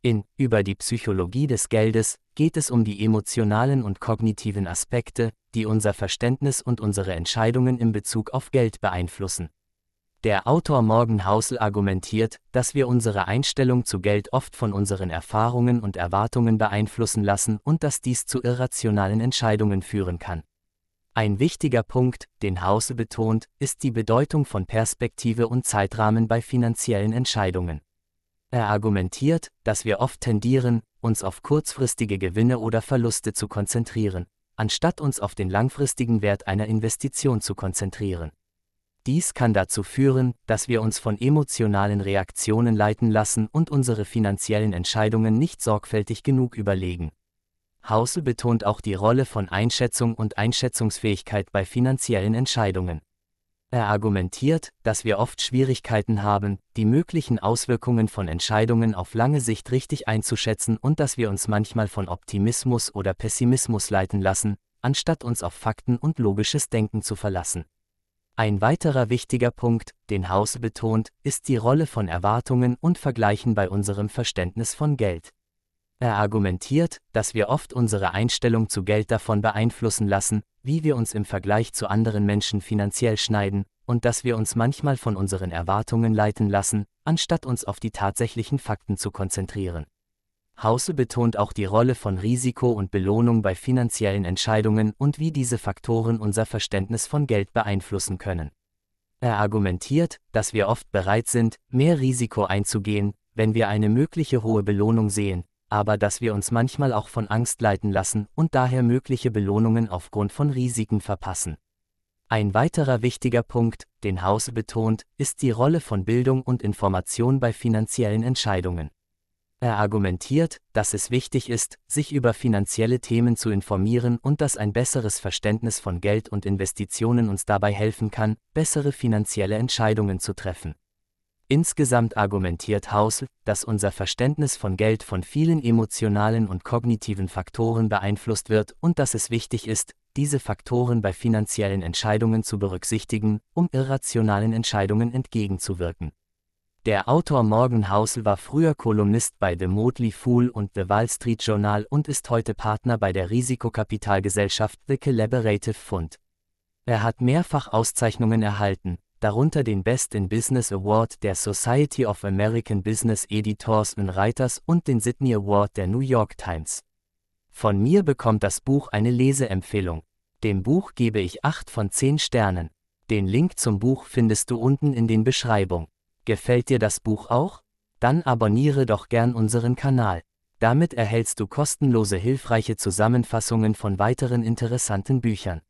In Über die Psychologie des Geldes geht es um die emotionalen und kognitiven Aspekte, die unser Verständnis und unsere Entscheidungen in Bezug auf Geld beeinflussen. Der Autor Morgan Housel argumentiert, dass wir unsere Einstellung zu Geld oft von unseren Erfahrungen und Erwartungen beeinflussen lassen und dass dies zu irrationalen Entscheidungen führen kann. Ein wichtiger Punkt, den Housel betont, ist die Bedeutung von Perspektive und Zeitrahmen bei finanziellen Entscheidungen. Er argumentiert, dass wir oft tendieren, uns auf kurzfristige Gewinne oder Verluste zu konzentrieren, anstatt uns auf den langfristigen Wert einer Investition zu konzentrieren. Dies kann dazu führen, dass wir uns von emotionalen Reaktionen leiten lassen und unsere finanziellen Entscheidungen nicht sorgfältig genug überlegen. Hausel betont auch die Rolle von Einschätzung und Einschätzungsfähigkeit bei finanziellen Entscheidungen. Er argumentiert, dass wir oft Schwierigkeiten haben, die möglichen Auswirkungen von Entscheidungen auf lange Sicht richtig einzuschätzen und dass wir uns manchmal von Optimismus oder Pessimismus leiten lassen, anstatt uns auf Fakten und logisches Denken zu verlassen. Ein weiterer wichtiger Punkt, den House betont, ist die Rolle von Erwartungen und Vergleichen bei unserem Verständnis von Geld. Er argumentiert, dass wir oft unsere Einstellung zu Geld davon beeinflussen lassen, wie wir uns im Vergleich zu anderen Menschen finanziell schneiden, und dass wir uns manchmal von unseren Erwartungen leiten lassen, anstatt uns auf die tatsächlichen Fakten zu konzentrieren. Hause betont auch die Rolle von Risiko und Belohnung bei finanziellen Entscheidungen und wie diese Faktoren unser Verständnis von Geld beeinflussen können. Er argumentiert, dass wir oft bereit sind, mehr Risiko einzugehen, wenn wir eine mögliche hohe Belohnung sehen, aber dass wir uns manchmal auch von Angst leiten lassen und daher mögliche Belohnungen aufgrund von Risiken verpassen. Ein weiterer wichtiger Punkt, den House betont, ist die Rolle von Bildung und Information bei finanziellen Entscheidungen. Er argumentiert, dass es wichtig ist, sich über finanzielle Themen zu informieren und dass ein besseres Verständnis von Geld und Investitionen uns dabei helfen kann, bessere finanzielle Entscheidungen zu treffen. Insgesamt argumentiert House, dass unser Verständnis von Geld von vielen emotionalen und kognitiven Faktoren beeinflusst wird und dass es wichtig ist, diese Faktoren bei finanziellen Entscheidungen zu berücksichtigen, um irrationalen Entscheidungen entgegenzuwirken. Der Autor Morgan Housel war früher Kolumnist bei The Motley Fool und The Wall Street Journal und ist heute Partner bei der Risikokapitalgesellschaft The Collaborative Fund. Er hat mehrfach Auszeichnungen erhalten, darunter den Best in Business Award der Society of American Business Editors and Writers und den Sydney Award der New York Times. Von mir bekommt das Buch eine Leseempfehlung. Dem Buch gebe ich 8 von 10 Sternen. Den Link zum Buch findest du unten in den Beschreibung. Gefällt dir das Buch auch? Dann abonniere doch gern unseren Kanal. Damit erhältst du kostenlose hilfreiche Zusammenfassungen von weiteren interessanten Büchern.